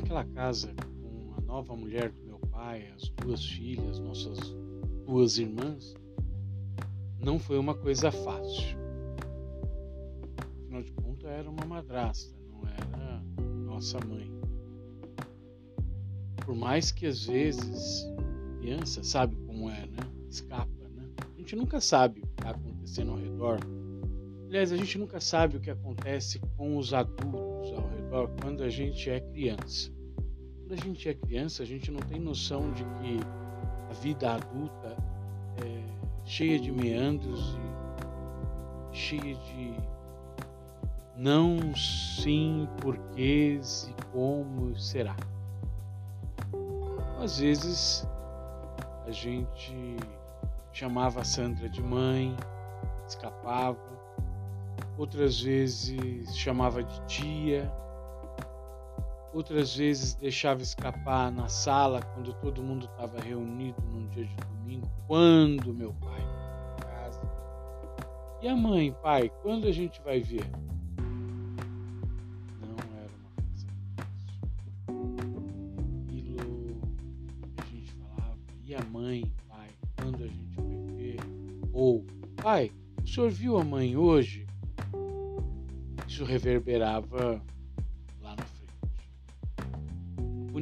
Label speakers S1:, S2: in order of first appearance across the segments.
S1: naquela casa com a nova mulher do meu pai, as duas filhas, nossas duas irmãs, não foi uma coisa fácil. Afinal de contas, era uma madrasta, não era nossa mãe. Por mais que às vezes, criança sabe como é, né? Escapa, né? A gente nunca sabe o que está acontecendo ao redor. Aliás, a gente nunca sabe o que acontece com os adultos ao redor quando a gente é criança. Quando a gente é criança, a gente não tem noção de que a vida adulta é cheia de meandros e cheia de não, sim, porquês e como será. Às vezes a gente chamava a Sandra de mãe, escapava, outras vezes chamava de tia, outras vezes deixava escapar na sala quando todo mundo estava reunido num dia de domingo, quando meu pai em casa. E a mãe, pai, quando a gente vai ver? Não era uma coisa fácil. Aquilo a gente falava, e a mãe, pai, quando a gente vai ver? Ou, pai, o senhor viu a mãe hoje? Isso reverberava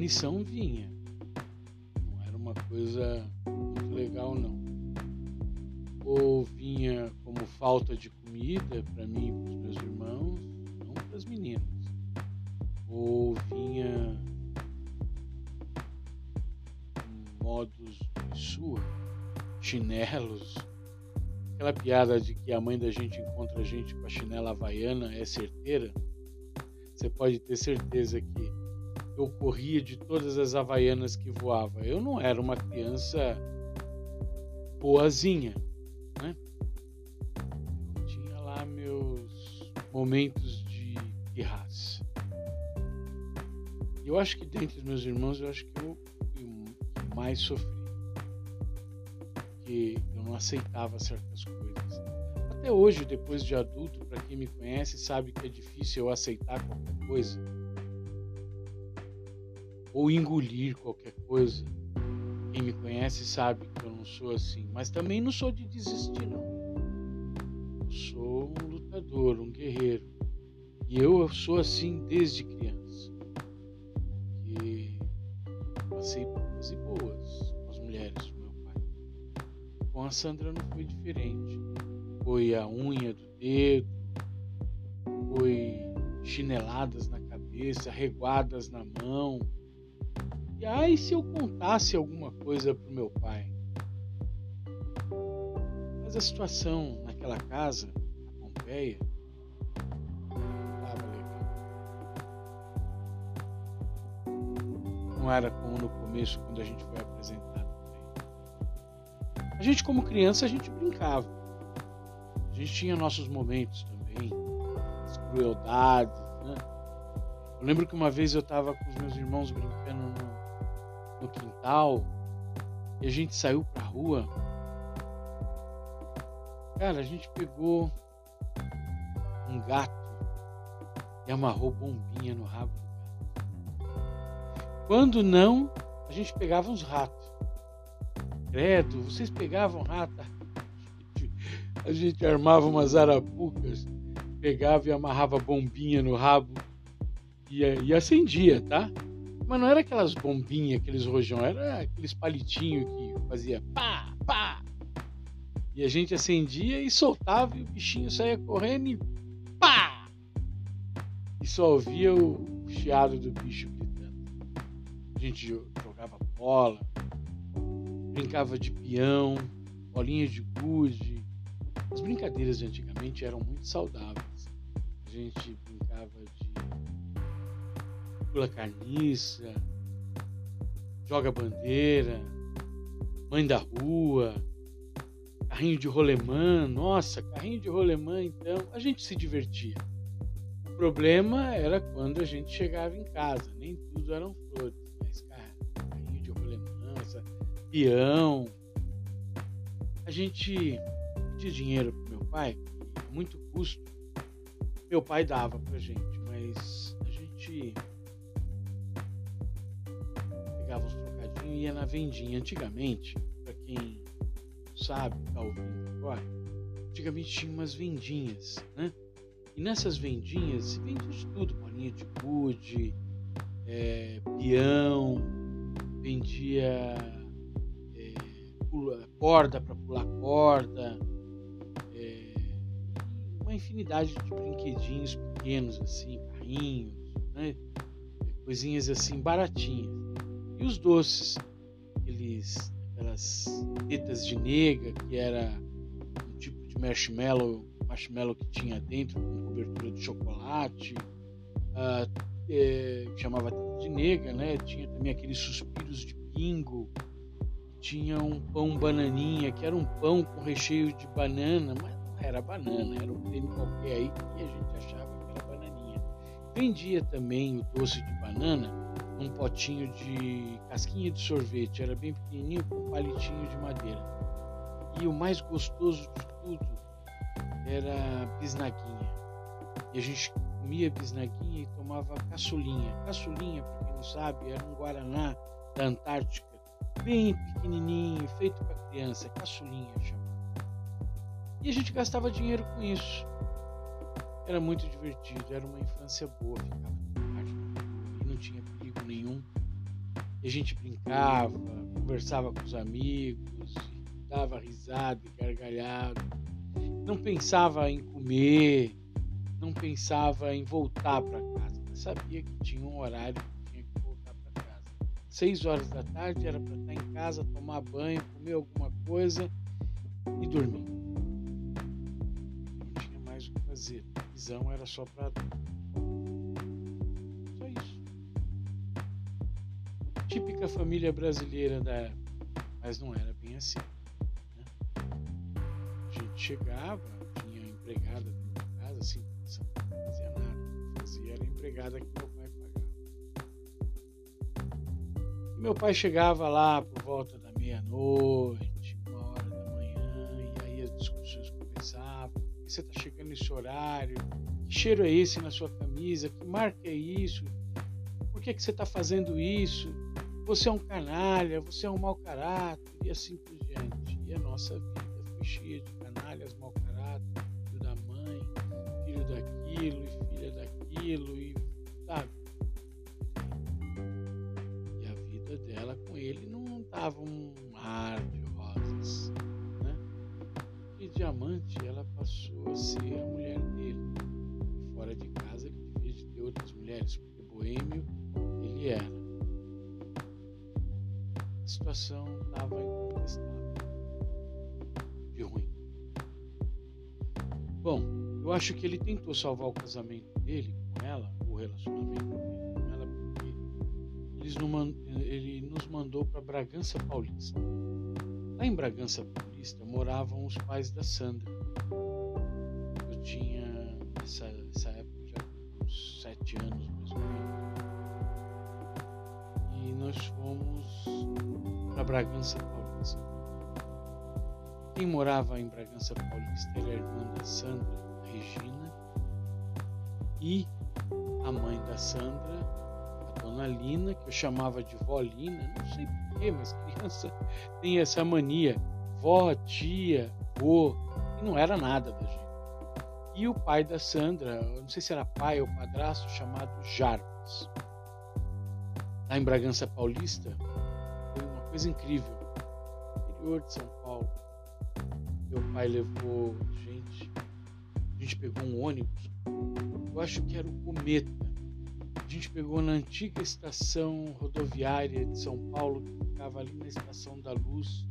S1: punição vinha. Não era uma coisa muito legal, não. Ou vinha como falta de comida para mim e para os meus irmãos, não para as meninas. Ou vinha modos de sua, chinelos, aquela piada de que a mãe da gente encontra a gente com a chinela havaiana é certeira. Você pode ter certeza que eu corria de todas as havaianas que voava. Eu não era uma criança boazinha, né? Eu tinha lá meus momentos de pirraça. Eu acho que dentre os meus irmãos, eu acho que eu mais sofri. Porque eu não aceitava certas coisas. Até hoje, depois de adulto, para quem me conhece, sabe que é difícil eu aceitar qualquer coisa ou engolir qualquer coisa. Quem me conhece sabe que eu não sou assim, mas também não sou de desistir, não. Eu sou um lutador, um guerreiro. E eu sou assim desde criança. Que passei por coisas boas com as mulheres do meu pai. Com a Sandra não foi diferente. Foi a unha do dedo, foi chineladas na cabeça, reguadas na mão e aí, se eu contasse alguma coisa pro meu pai? Mas a situação naquela casa, na Pompeia, não estava legal. Não era como no começo, quando a gente foi apresentado A gente, como criança, a gente brincava. A gente tinha nossos momentos também, as crueldades, né? Eu lembro que uma vez eu estava com os meus irmãos brincando no quintal e a gente saiu pra rua. Cara, a gente pegou um gato e amarrou bombinha no rabo do gato. Quando não, a gente pegava uns ratos. Credo, vocês pegavam rato? A gente armava umas arapucas, pegava e amarrava bombinha no rabo e, e acendia, tá? Mas não era aquelas bombinhas, aqueles rojão, era aqueles palitinhos que fazia pá, pá. E a gente acendia e soltava e o bichinho saía correndo e pá! E só ouvia o chiado do bicho gritando. A gente jogava bola, brincava de peão, bolinha de gude. As brincadeiras de antigamente eram muito saudáveis. A gente brincava de pula carniça, joga bandeira, mãe da rua, carrinho de rolemã, nossa, carrinho de rolemã, então a gente se divertia. O problema era quando a gente chegava em casa, nem tudo eram flores, mas carrinho de rolemã, peão. A gente pedia dinheiro pro meu pai, muito custo. Meu pai dava pra gente, mas ia na vendinha. Antigamente, para quem sabe, tá ouvindo agora, antigamente tinha umas vendinhas, né? E nessas vendinhas se vendia de tudo, bolinha de gude, é, peão, vendia é, pula, corda para pular corda, é, uma infinidade de brinquedinhos pequenos assim, carrinhos, né? coisinhas assim baratinhas. E os doces, aqueles, aquelas tetas de nega, que era um tipo de marshmallow, marshmallow que tinha dentro com cobertura de chocolate, uh, é, chamava de nega, né? Tinha também aqueles suspiros de pingo, tinha um pão bananinha, que era um pão com recheio de banana, mas não era banana, era um creme qualquer aí que a gente achava que era bananinha. Vendia também o doce de banana num potinho de casquinha de sorvete, era bem pequenininho com um palitinho de madeira. E o mais gostoso de tudo era bisnaguinha. E a gente comia bisnaguinha e tomava caçulinha. Caçulinha, para quem não sabe, era um guaraná da Antártica, bem pequenininho, feito para criança, caçulinha chamava. E a gente gastava dinheiro com isso. Era muito divertido, era uma infância boa, ficava e não tinha perigo nenhum. E a gente brincava, conversava com os amigos, dava risada e gargalhada. Não pensava em comer, não pensava em voltar para casa, mas sabia que tinha um horário que tinha que voltar para casa. Seis horas da tarde era para estar em casa, tomar banho, comer alguma coisa e dormir. Não tinha mais o que fazer. A visão era só para Típica família brasileira da época, mas não era bem assim. Né? A gente chegava, tinha empregada dentro de casa, assim, não fazia nada. Fazia era empregada que meu pai pagava. E meu pai chegava lá por volta da meia-noite, uma hora da manhã, e aí as discussões começavam. Você está chegando nesse horário? Que cheiro é esse na sua camisa? Que marca é isso? Por que, que você está fazendo isso? Você é um canalha, você é um mau caráter, e assim por diante. E a nossa vida foi cheia de canalhas, mau caráter, filho da mãe, filho daquilo e filha daquilo, e sabe? E a vida dela com ele não estava um mar de rosas, né? E diamante ela passou a ser a mulher dele. Fora de casa ele devia de ter outras mulheres, porque boêmio ele era. A situação estava incontestável de ruim. Bom, eu acho que ele tentou salvar o casamento dele com ela, o relacionamento dele com ela, porque ele nos mandou para Bragança Paulista. Lá em Bragança Paulista moravam os pais da Sandra. Eu tinha, nessa, nessa época, já uns sete anos mais ou menos. E nós fomos Bragança Paulista. Quem morava em Bragança Paulista era a irmã da Sandra, Regina, e a mãe da Sandra, a dona Lina, que eu chamava de vó Lina, não sei porquê, mas criança tem essa mania, vó, tia, vô, e não era nada da gente. E o pai da Sandra, não sei se era pai ou padrasto, chamado Jarbas. Lá em Bragança Paulista, coisa incrível. Interior de São Paulo. Meu pai levou gente, a gente pegou um ônibus, eu acho que era o Cometa. A gente pegou na antiga estação rodoviária de São Paulo, que ficava ali na Estação da Luz,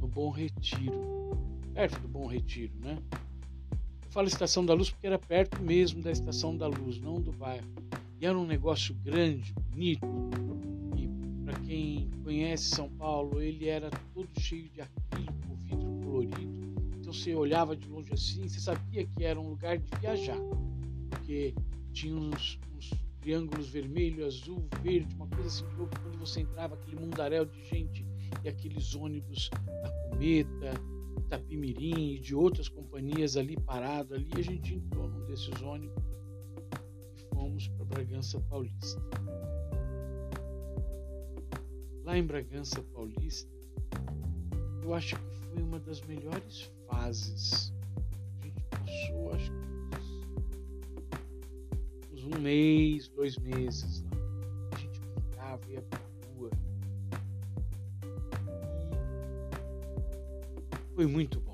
S1: no Bom Retiro, perto do Bom Retiro, né? Eu falo Estação da Luz porque era perto mesmo da Estação da Luz, não do bairro. E era um negócio grande, bonito. Para quem conhece São Paulo, ele era todo cheio de acrílico, vidro colorido. Então você olhava de longe assim, você sabia que era um lugar de viajar, porque tinha uns, uns triângulos vermelho, azul, verde, uma coisa assim de louco. Quando você entrava, aquele mundaréu de gente e aqueles ônibus da Cometa, Itapimirim e de outras companhias ali parado ali, a gente entrou num desses ônibus e fomos para Bragança Paulista. Lá em Bragança Paulista, eu acho que foi uma das melhores fases. A gente passou, acho que uns um mês, dois meses lá. A gente brincava, ia pra rua. E foi muito bom.